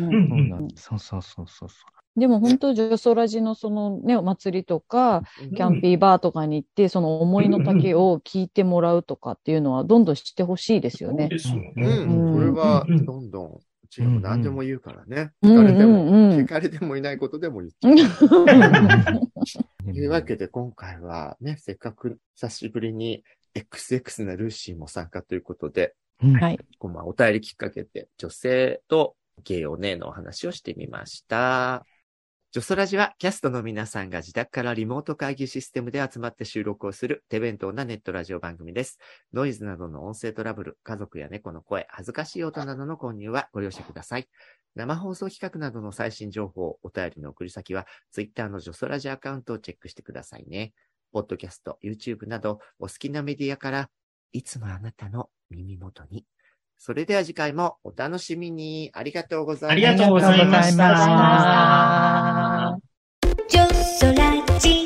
そうそうそうそうそうそでも本当、ジョソラジのそのね、お祭りとか、キャンピーバーとかに行って、その思いの丈を聞いてもらうとかっていうのは、どんどん知ってほしいですよね。そうですようね。ん、それはうん。どんどん、うちらも何でも言うからね。うん聞かれても、うんうん聞かれてもいないことでも言ってる。というわけで今回はね、せっかく久しぶりに XX なルーシーも参加ということで、う。はい。こうまあお便りきっかけで女性とゲイお姉のお話をしてみました。ジョソラジはキャストの皆さんが自宅からリモート会議システムで集まって収録をする手弁当なネットラジオ番組です。ノイズなどの音声トラブル、家族や猫の声、恥ずかしい音などの購入はご了承ください。生放送企画などの最新情報、お便りの送り先は、ツイッターのジョソラジアカウントをチェックしてくださいね。ポッドキャスト、YouTube など、お好きなメディアから、いつもあなたの耳元に。それでは次回もお楽しみに。ありがとうございました。ありがとうございました。